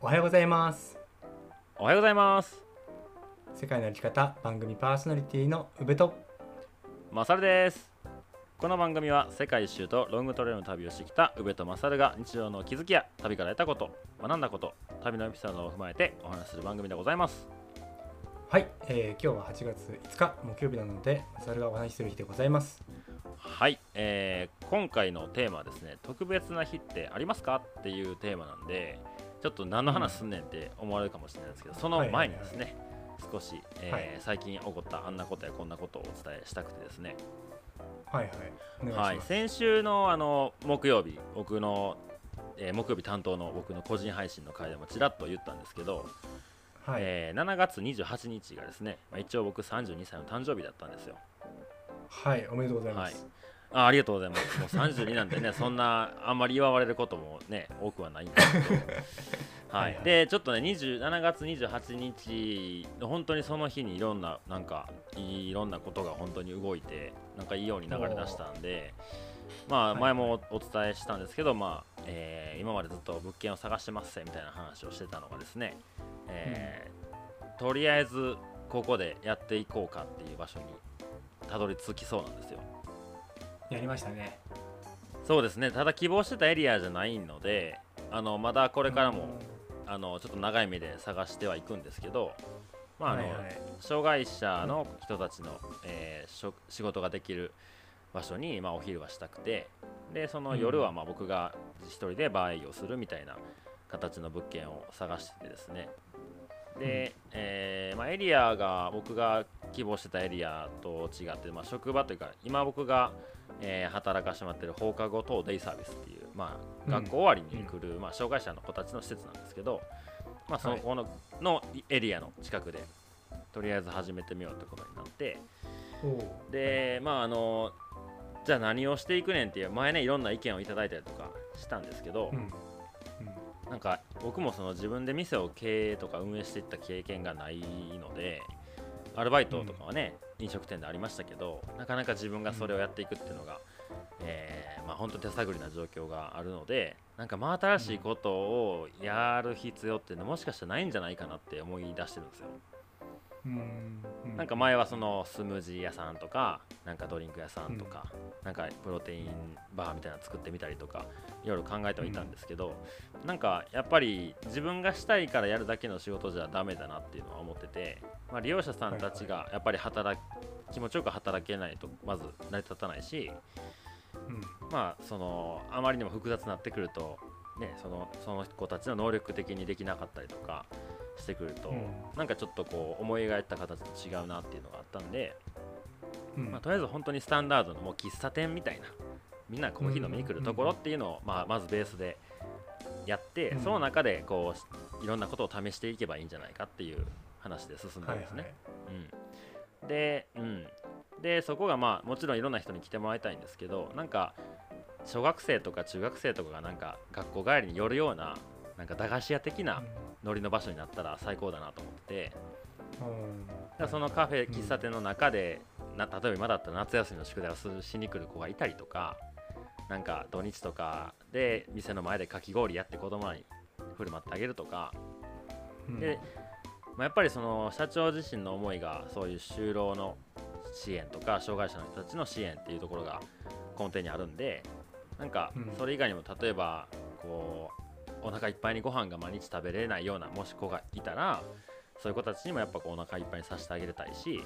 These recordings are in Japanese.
おはようございます。おはようございます。世界の歩き方番組パーソナリティの宇部と。マサルです。この番組は世界一周とロングトレイルの旅をしてきた宇部とマサルが日常の気づきや旅から得たこと学んだこと旅のエピソードを踏まえてお話しする番組でございます。はい、えー、今日は8月5日木曜日なのでマサルがお話しする日でございますはい、えー、今回のテーマはですね特別な日ってありますかっていうテーマなんでちょっと何の話すんねんって思われるかもしれないですけど、その前にですね、少し、えーはい。最近起こったあんなことやこんなことをお伝えしたくてですね。はいはい。はい。先週のあの木曜日僕の、えー木曜日担当の僕の個人配信の回でもちらっと言ったんですけど、はい。えー7月28日がですね、まあ、一応僕32歳の誕生日だったんですよ。はい、おめでとうございます、あありがとうございます。もう32なんでね そんなあんまり祝われることもね多くはないんですけど。は はいでちょっとね27月28日本当にその日にいろんななんかいろんなことが本当に動いてなんかいいように流れ出したんでまあはい前もお伝えしたんですけど、まあえー今までずっと物件を探してますみたいな話をしてたのがですね、えーとりあえずここでやっていこうかっていう場所にたどり着きそうなんですよやりましたね。そうですね。ただ希望してたエリアじゃないのであのまだこれからもあのちょっと長い目で探してはいくんですけど、まああのはいはい。障害者の人たちの、えー仕事ができる場所に、まあ、お昼はしたくてでその夜はまあ僕が一人でバー営業するみたいな形の物件を探しててですね。で、えーまあ、エリアが僕が希望してたエリアと違って、まあ、職場というか今僕が、えー働かしてもらってる放課後等デイサービスっていう、まあ、うん。学校終わりに来る、まあ、障害者の子たちの施設なんですけど、まあ、そのこの,、のエリアの近くでとりあえず始めてみようってことになってでまああのじゃあ何をしていくねんっていう前ねいろんな意見をいただいたりとかしたんですけど、うん。うん。なんか僕もその自分で店を経営とか運営していった経験がないのでアルバイトとかはね、飲食店でありましたけどなかなか自分がそれをやっていくっていうのが、えーまあ本当手探りな状況があるのでなんか真新しいことをやる必要っていうのはもしかしたらないんじゃないかなって思い出してるんですよ。うん。うなんか前はそのスムージー屋さんとかなんかドリンク屋さんとか、なんかプロテインバーみたいなの作ってみたりとかいろいろ考えてはいたんですけど、なんかやっぱり自分がしたいからやるだけの仕事じゃダメだなっていうのは思ってて、まあ、利用者さんたちがやっぱり働き気持ちよく働けないとまず成り立たないし、うん。まあそのあまりにも複雑になってくると、ね、そのその子たちの能力的にできなかったりとかしてくると、うん。なんかちょっとこう思い描いた形と違うなっていうのがあったんで、うん。まあ、とりあえず本当にスタンダードのもう喫茶店みたいなみんなコーヒー飲みに来るところっていうのを、まあ、まずベースでやって、うん。その中でこういろんなことを試していけばいいんじゃないかっていう話で進んだはいんですね。はいうん、で,、うん、でそこがまあもちろんいろんな人に来てもらいたいんですけどなんか小学生とか中学生とかがなんか学校帰りに寄るようななんか駄菓子屋的なノリの場所になったら最高だなと思って。うん。そのカフェ喫茶店の中で、な例えば今だったら夏休みの宿題をしに来る子がいたりとかなんか土日とかで店の前でかき氷やって子供らに振る舞ってあげるとか。うん。で、まあ、やっぱりその社長自身の思いがそういう就労の支援とか障害者の人たちの支援っていうところが根底にあるんでなんかうん。それ以外にも例えばこうお腹いっぱいにご飯が毎日食べれないようなもし子がいたらそういう子たちにもやっぱこうお腹いっぱいにさせてあげたいし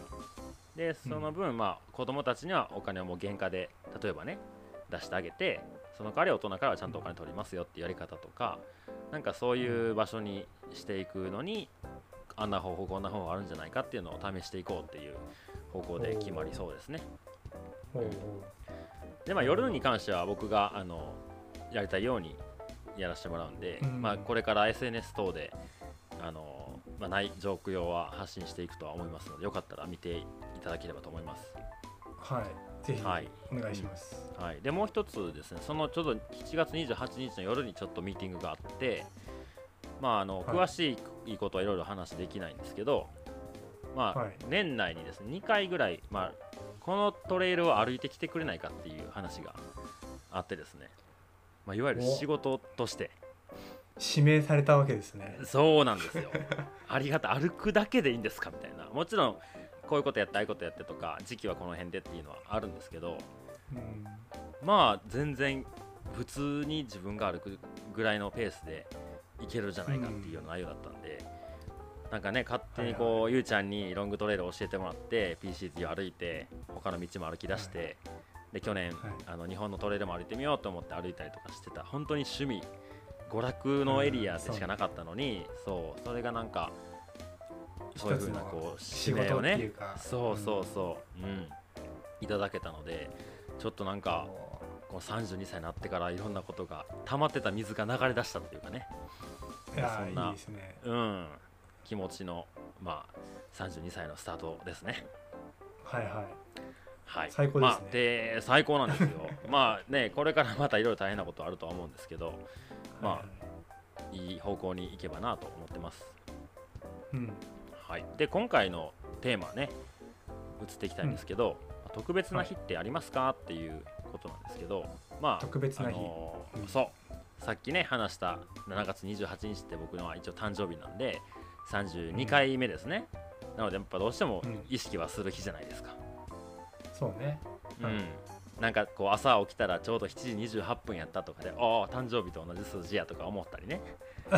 でその分まあ子供たちにはお金をもう原価で例えばね出してあげてその代わり大人からはちゃんとお金取りますよっていうやり方とかなんかそういう場所にしていくのにあんな方法こんな方法あるんじゃないかっていうのを試していこうっていう方向で決まりそうですね。でまあ夜に関しては僕があのやりたいようにやらせてもらうんで、うん。まあ、これから SNS 等であの、まあ、ない状況は発信していくとは思いますのでよかったら見ていただければと思います。うはい。ぜひはい。お願いします、はい、でもう一つですねそのちょうど7月28日の夜にちょっとミーティングがあってまああのはい。詳しいことはいろいろ話できないんですけど、まあ、はい。年内にですね2回ぐらい、まあ、このトレイルを歩いてきてくれないかっていう話があってですね、まあ、いわゆるお。仕事として。指名されたわけですね。そうなんですよ。ありがたい。歩くだけでいいんですかみたいな。もちろんこういうことやってああいうことやってとか時期はこの辺でっていうのはあるんですけど。うん。まあ全然普通に自分が歩くぐらいのペースでいけるじゃないかっていうような内容だったんで、なんかね勝手にこう、はいはいゆうちゃんにロングトレイル教えてもらって PCT を歩いて他の道も歩き出して、で去年、はい。あの日本のトレイルも歩いてみようと思って歩いたりとかしてた。本当に趣味娯楽のエリアでしかなかったのに、そうそれがなんかそういうふうなこう仕指名をね事っていうか。そうそうそう。うん、いただけたのでちょっとなんかこの32歳になってからいろんなことが溜まってた水が流れ出したっていうかね。そんなね。うん。気持ちのまあ32歳のスタートですね。はいはいはい。最高ですね。まあ、で最高なんですよ。まあねこれからまたいろいろ大変なことあるとは思うんですけどまあはいはいいい方向に行けばなと思ってます。うん。はい。で今回のテーマね移っていきたいんですけど、特別な日ってありますかっていうことなんですけどまあ特別な日。あのーうん。そう。さっきね話した7月28日って僕のは一応誕生日なんで32回目ですね、なのでやっぱどうしてもうん。意識はする日じゃないですか、そうね。はい。うんなんかこう朝起きたらちょうど7時28分やったとかでああ誕生日と同じ数字やとか思ったりね。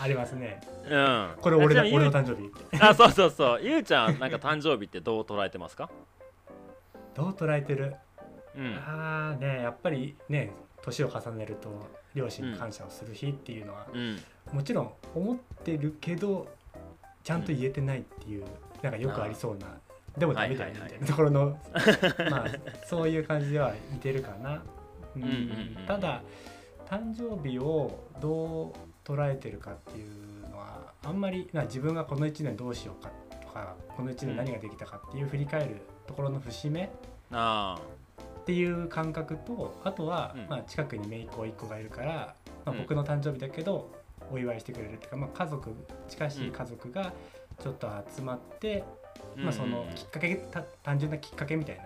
ありますね。うん。これ俺だちなみに俺の誕生日。あそうそうそう。ゆうちゃんなんか誕生日ってどう捉えてますか？どう捉えてる？うん。ああねやっぱりね年を重ねると両親に感謝をする日っていうのは、うん。もちろん思ってるけどちゃんと言えてないっていう、なんかよくありそうなでもダメだよみたいなところの、まあそういう感じでは似てるかな。うん。うんうんうんただ誕生日をどう捉えてるかっていうのはあんまりな自分がこの1年どうしようかとかこの1年何ができたかっていう振り返るところの節目あっていう感覚とあとは、うん。まあ、近くに姪っ子1個がいるから、まあ、うん。僕の誕生日だけどお祝いしてくれるっていうか、まあ、家族近しい家族がちょっと集まって、あまあ、そのきっかけた単純なきっかけみたいな。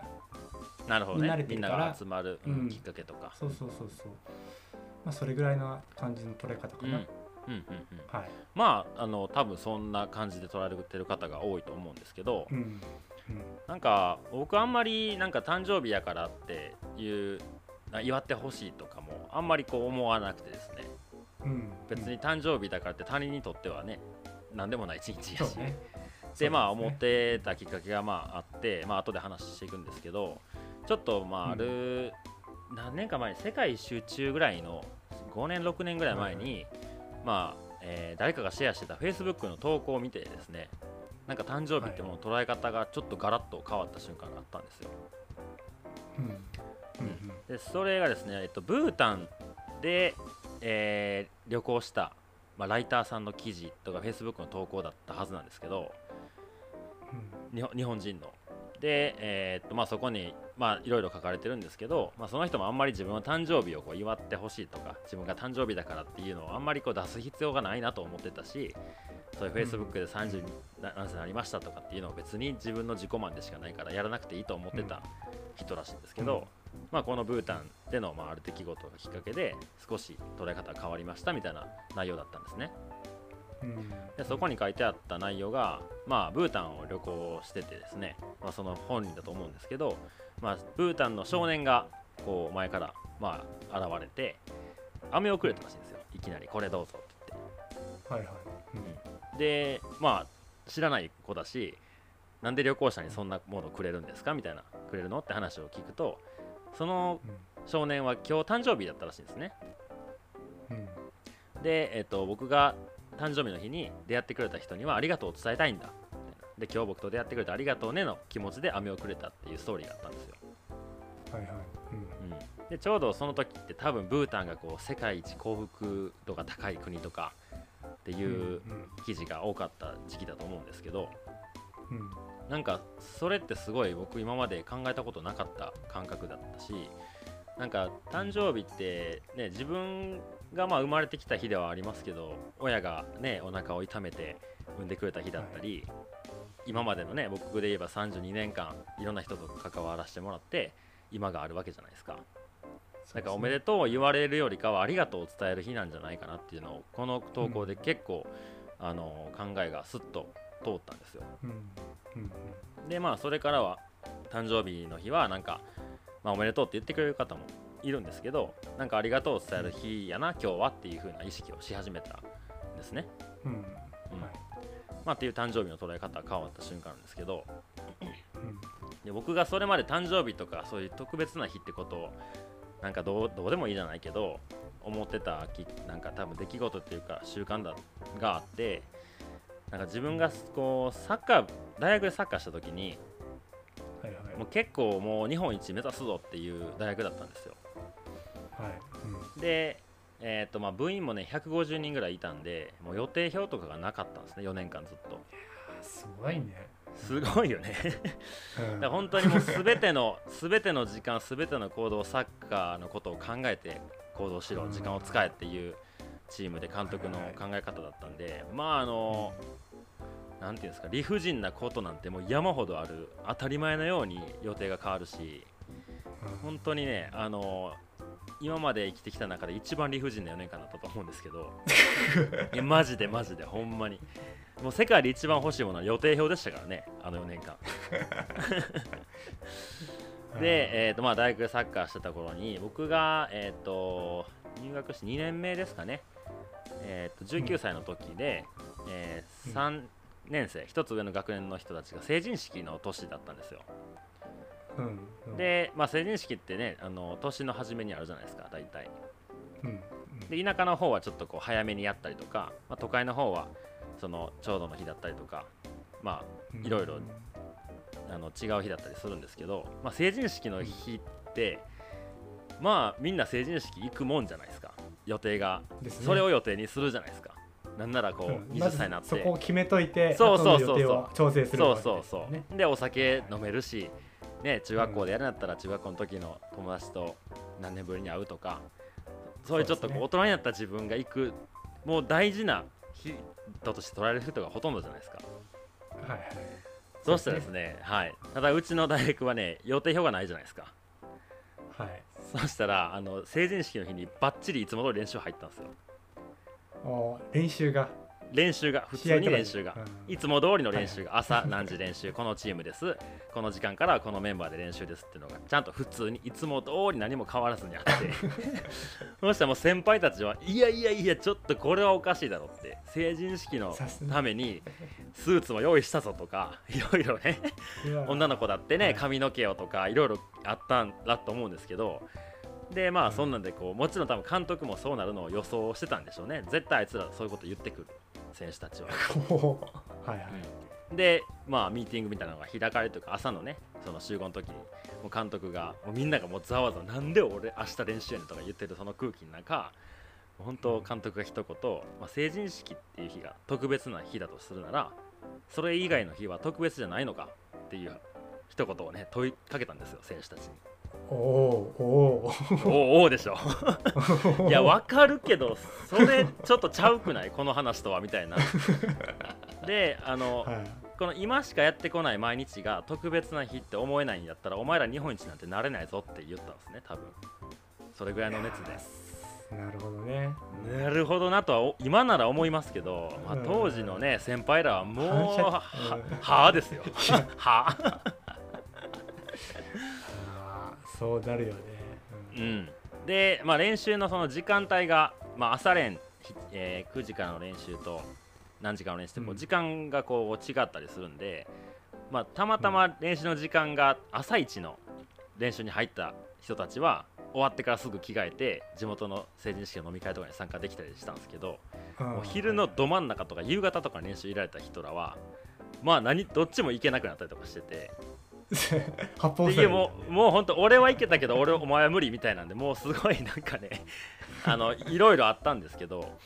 なるほどね。みんなれてるか。らが集まる、うんうんきっかけとか。そうそうそうそう、まあ、それぐらいな感じの捉え方かな、うんうんうんうんはい、まああの多分そんな感じで捉えてる方が多いと思うんですけど、うん。なんか僕あんまりなんか誕生日やからっていうな祝ってほしいとかもあんまりこう思わなくてですね。うん。うん、別に誕生日だからって他人にとってはね何でもない一日やし、ねでまあ思ってたきっかけがまああってまあ後で話していくんですけどちょっとまあある、何年か前に世界一周中ぐらいの5年6年ぐらい前に、まあ、えー誰かがシェアしてた Facebook の投稿を見てですねなんか誕生日ってもう捉え方がちょっとガラッと変わった瞬間があったんですよ。うん。うんでそれがですね、えっと、ブータンで、えー旅行した、まあ、ライターさんの記事とか Facebook の投稿だったはずなんですけどうん日本人の。で、えーっとまあ、そこに、まあ、いろいろ書かれてるんですけど、まあ、その人もあんまり自分の誕生日をこう祝ってほしいとか自分が誕生日だからっていうのをあんまりこう出す必要がないなと思ってたしそういう Facebook で30何歳になりましたとかっていうのを別に自分の自己満でしかないからやらなくていいと思ってた人らしいんですけど、うんまあ、このブータンでの、まあ、ある出来事がきっかけで少し捉え方が変わりましたみたいな内容だったんですね。うん。でそこに書いてあった内容が、まあ、ブータンを旅行しててですね、まあ、その本人だと思うんですけど、まあ、ブータンの少年がこう前から、まあ、現れて飴をくれたらしいんですよ。いきなりこれどうぞってはいはい、言ってでまあ知らない子だしなんで旅行者にそんなものくれるんですか？みたいなくれるの？って話を聞くとそのうん。少年は今日誕生日だったらしいんですね。うん。で、えっと僕が誕生日の日に出会ってくれた人にはありがとうを伝えたいんだ。で今日僕と出会ってくれてありがとうねの気持ちで飴をくれたっていうストーリーがあったんですよ、はいはい、うん、でちょうどその時って多分ブータンがこう世界一幸福度が高い国とかってうん、いううん。記事が多かった時期だと思うんですけどうん。なんかそれってすごい僕今まで考えたことなかった感覚だったしなんか誕生日ってね自分がまあ生まれてきた日ではありますけど親がねお腹を痛めて産んでくれた日だったり、今までのね僕で言えば32年間いろんな人と関わらせてもらって今があるわけじゃないですか。だからおめでとうを言われるよりかはありがとうを伝える日なんじゃないかなっていうのをこの投稿で結構、あの考えがすっと通ったんですよ。うん。うん。でまあそれからは誕生日の日はなんか、まあ、おめでとうって言ってくれる方もいるんですけどなんかありがとうを伝える日やな今日はっていう風な意識をし始めたんですね、うん。うん。まあ、っていう誕生日の捉え方が変わった瞬間なんですけど。うん。で僕がそれまで誕生日とかそういう特別な日ってことをなんかどうどうでもいいじゃないけど思ってたきなんか多分出来事っていうか習慣だがあってなんか自分がこうサッカー大学でサッカーした時にはいはい。もう結構もう日本一目指すぞっていう大学だったんですよはい。うんで、えーとまあ、部員もね150人ぐらいいたんでもう予定表とかがなかったんですね4年間ずっと。すごいね。すごいよね。うん。本当にもう全ての全ての時間全ての行動サッカーのことを考えて行動しろ時間を使えっていうチームで監督の考え方だったんでまああのなんていうんですか理不尽なことなんてもう山ほどある当たり前のように予定が変わるしうん。本当にねあの今まで生きてきた中で一番理不尽な4年間だったと思うんですけど。いやマジでマジでほんまに。もう世界で一番欲しいものは予定表でしたからねあの4年間。で、えーとまあ、大学でサッカーしてた頃に僕が、えー、と入学して2年目ですかね、えー、と19歳の時で、えうん。3年生1つ上の学年の人たちが成人式の年だったんですようんうん。で、まあ、成人式ってねあの年の初めにあるじゃないですか大体。うんで田舎の方はちょっとこう早めにやったりとか、まあ、都会の方はそのちょうどの日だったりとかまうん。いろいろああの違う日だったりするんですけど、まあ、成人式の日ってまあみんな成人式行くもんじゃないですか。予定が。ね。それを予定にするじゃないですか。なんならこうんう20まず歳になって。そこを決めといてそうそうそうそう。後の予定を調整するそうそうそう。でお酒飲めるしね中学校でやるんだったら中学校の時の友達と何年ぶりに会うとかそういうちょっとこう大人になった自分が行くもう大事な日として捉える人がほとんどじゃないですか。はいはい。そうしたらですねはい。ただうちの大学はね予定表がないじゃないですか。はい。そうしたらあの成人式の日にバッチリいつも通り練習入ったんですよ。お練習が練習が普通に練習が。いつも通りの練習が朝何時練習このチームです。この時間からはこのメンバーで練習ですっていうのがちゃんと普通にいつも通り何も変わらずにあって。そしたらもう先輩たちはいやいやいやちょっとこれはおかしいだろって成人式のためにスーツも用意したぞとか いろいろね女の子だってはい。ね髪の毛をとかいろいろあったんだと思うんですけど。でまあうん。そんなんでこうもちろん多分監督もそうなるのを予想してたんでしょうね。絶対あいつらそういうこと言ってくる選手たちは。はいはいでまあミーティングみたいなのが開かれるというか朝のねその集合の時にもう監督がもうみんながもうざわざわなんで俺明日練習やねんとか言ってるその空気の中本当監督が一言、まあ、成人式っていう日が特別な日だとするならそれ以外の日は特別じゃないのかっていう一言をね問いかけたんですよ選手たちに。おおー。おーおおおでしょ。いやわかるけどそれちょっとちゃうくない？この話とはみたいな。であの、はい。この今しかやってこない毎日が特別な日って思えないんだったらお前ら日本一なんてなれないぞって言ったんですね多分。それぐらいの熱で。なるほどね。なるほどなとはお今なら思いますけど、まあうん。当時のね先輩らはもうはうん。はあですよ。はそうなるよね。ううん。んで、まあ、練習のその時間帯が、まあ、朝練、ひえー9時からの練習と何時間の練習って時間がこう違ったりするんで、まあ、たまたま練習の時間が朝一の練習に入った人たちは終わってからすぐ着替えて地元の成人式の飲み会とかに参加できたりしたんですけど、もう昼のど真ん中とか夕方とか練習いられた人らはまあ何どっちも行けなくなったりとかしてて 八方でいやもうもう本当俺は行けたけど俺お前は無理みたいなんでもうすごいなんかね あのいろいろあったんですけど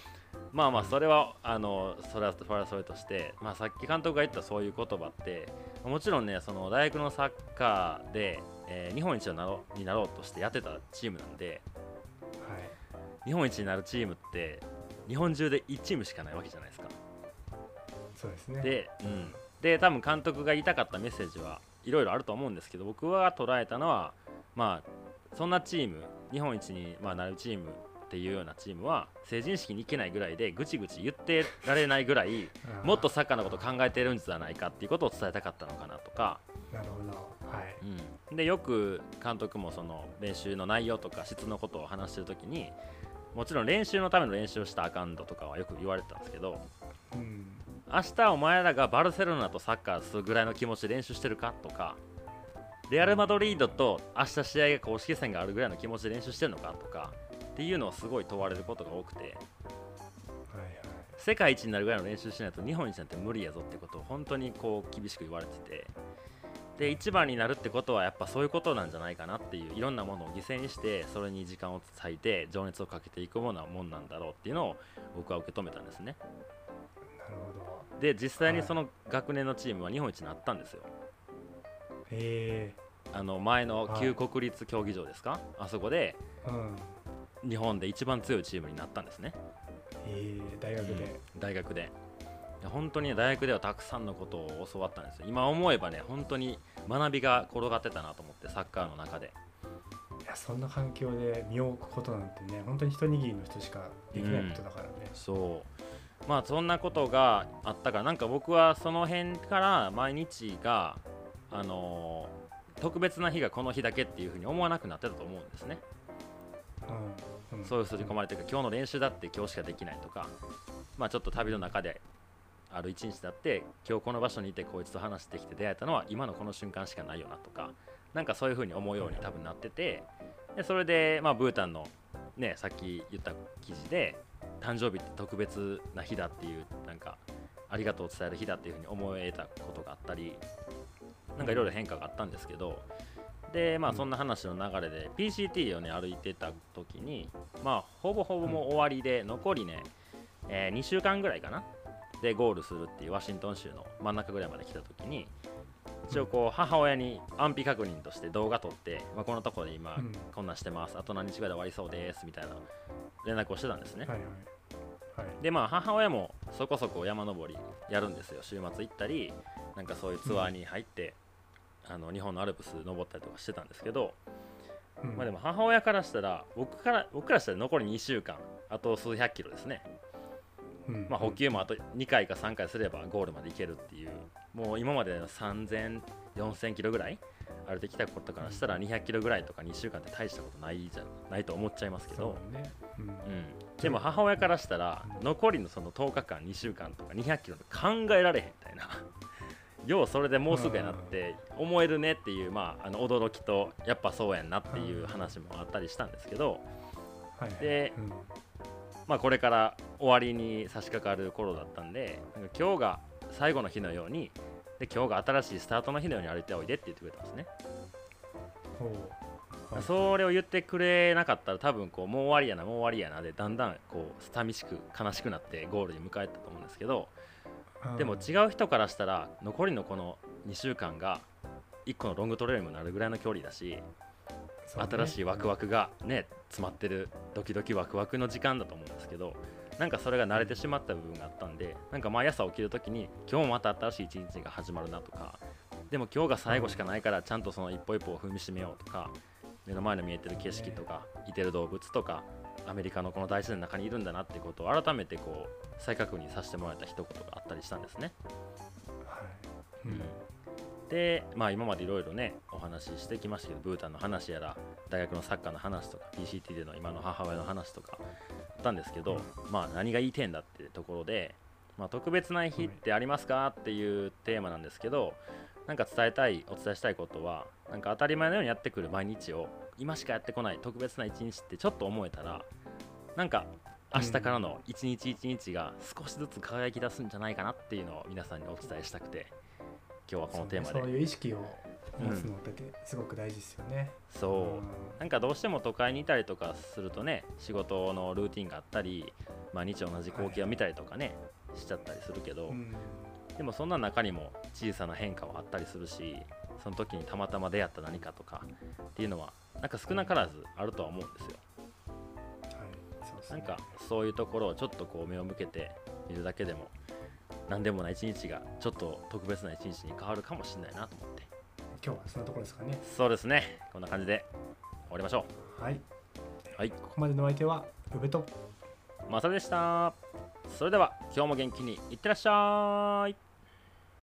まあまあそれはあのそれはそれはそれとして、まあ、さっき監督が言ったそういう言葉ってもちろんねその大学のサッカーで、えー日本一になろうになろうとしてやってたチームなんではい。日本一になるチームって日本中で1チームしかないわけじゃないですか。そうですね。で,、うん、で多分監督が言いたかったメッセージはいろいろあると思うんですけど僕が捉えたのはまあそんなチーム日本一に、まあ、なるチームっていうようなチームは成人式に行けないぐらいでぐちぐち言ってられないぐらい もっとサッカーのこと考えてるんじゃないかっていうことを伝えたかったのかなとか、なるほど。はい。うん、でよく監督もその練習の内容とか質のことを話してる時にもちろん練習のための練習をしたらあかんだとかはよく言われてたんですけどうん明日お前らがバルセロナとサッカーするぐらいの気持ちで練習してるかとかレアル・マドリードと明日試合が公式戦があるぐらいの気持ちで練習してるのかとかっていうのをすごい問われることが多くて世界一になるぐらいの練習しないと日本一なんて無理やぞってことを本当にこう厳しく言われててで一番になるってことはやっぱそういうことなんじゃないかなっていういろんなものを犠牲にしてそれに時間を割いて情熱をかけていくものはもんなんだろうっていうのを僕は受け止めたんですね。で実際にその学年のチームは日本一になったんですよ。へえあの前の旧国立競技場ですか、あそこでうん。日本で一番強いチームになったんですね。へえ大学で。大学で。で本当にね大学ではたくさんのことを教わったんですよ。今思えばね本当に学びが転がってたなと思ってサッカーの中で。いやそんな環境で身を置くことなんてね本当に一握りの人しかできないことだからね、そうまあそんなことがあったからなんか僕はその辺から毎日があのー特別な日がこの日だけっていうふうに思わなくなってたと思うんですね。うん。そういう刷り込まれてるか今日の練習だって今日しかできないとかまあちょっと旅の中である一日だって今日この場所にいてこいつと話してきて出会えたのは今のこの瞬間しかないよなとかなんかそういう風に思うように多分なっててでそれでまあブータンのねさっき言った記事で誕生日って特別な日だっていうなんかありがとうを伝える日だっていう風に思えたことがあったりなんかいろいろ変化があったんですけどでまあうん。そんな話の流れで PCT をね歩いてた時にまあほぼほぼもう終わりで残りね、え2週間ぐらいかなでゴールするっていうワシントン州の真ん中ぐらいまで来た時に一応こう母親に安否確認として動画撮って、まあ、このところで今うん。こんなんしてます。あと何日ぐらいで終わりそうですみたいな連絡をしてたんですね。はいはいはい。でまあ母親もそこそこ山登りやるんですよ。週末行ったりなんかそういうツアーに入って、あの日本のアルプス登ったりとかしてたんですけど、うん。まあでも母親からしたら僕から僕からしたら残り2週間あと数百キロですね、うんまあ、補給もあと2回か3回すればゴールまで行けるっていう。もう今までの3000、4000キロぐらい歩いてきたことからしたら200キロぐらいとか2週間って大したことないじゃないと思っちゃいますけど、そうね、うん。うん、でも母親からしたら残りのその10日間2週間とか200キロって考えられへんみたいな。ようそれでもうすぐやなって思えるねっていう、まあ、あの驚きとやっぱそうやんなっていう話もあったりしたんですけど、はいはい。でうんまあ、これから終わりに差し掛かる頃だったんでなんか今日が最後の日のようにで今日が新しいスタートの日のように歩いておいでって言ってくれたんですね、それを言ってくれなかったら多分こうもう終わりやなもう終わりやなでだんだんこう寂しく悲しくなってゴールに迎えたと思うんですけどうん。でも違う人からしたら残りのこの2週間が1個のロングトレーニングにもなるぐらいの距離だし新しいワクワクがね詰まってるドキドキワクワクの時間だと思うんですけどなんかそれが慣れてしまった部分があったんでなんか毎朝起きる時に今日もまた新しい一日が始まるなとかでも今日が最後しかないからちゃんとその一歩一歩を踏みしめようとか目の前の見えてる景色とかいてる動物とかアメリカのこの大自然の中にいるんだなってことを改めてこう再確認させてもらえた一言があったりしたんですね。はいうんで、まあ、今までいろいろねお話ししてきましたけどブータンの話やら大学のサッカーの話とか PCT での今の母親の話とかあったんですけど、まあ、何が言いてえんだってところで、まあ、特別な日ってありますかっていうテーマなんですけどなんか伝えたいお伝えしたいことはなんか当たり前のようにやってくる毎日を今しかやってこない特別な一日ってちょっと思えたらなんか明日からの一日一日が少しずつ輝き出すんじゃないかなっていうのを皆さんにお伝えしたくて今日はこのテーマで。そうねいう意識を持つのってすごく大事ですよね。そう。なんかどうしても都会にいたりとかするとね仕事のルーティンがあったり毎日同じ光景を見たりとかね、しちゃったりするけど、うん。でもそんな中にも小さな変化はあったりするしその時にたまたま出会った何かとかっていうのはなんか少なからずあるとは思うんですよ。はいそうですね。なんかそういうところをちょっとこう目を向けて見るだけでも何でもない一日がちょっと特別な一日に変わるかもしれないなと思って。今日はそんなところですかね。そうですね。こんな感じで終わりましょう。はい、はい、ここまでのお相手は宇部とまさでした。それでは今日も元気にいってらっしゃい。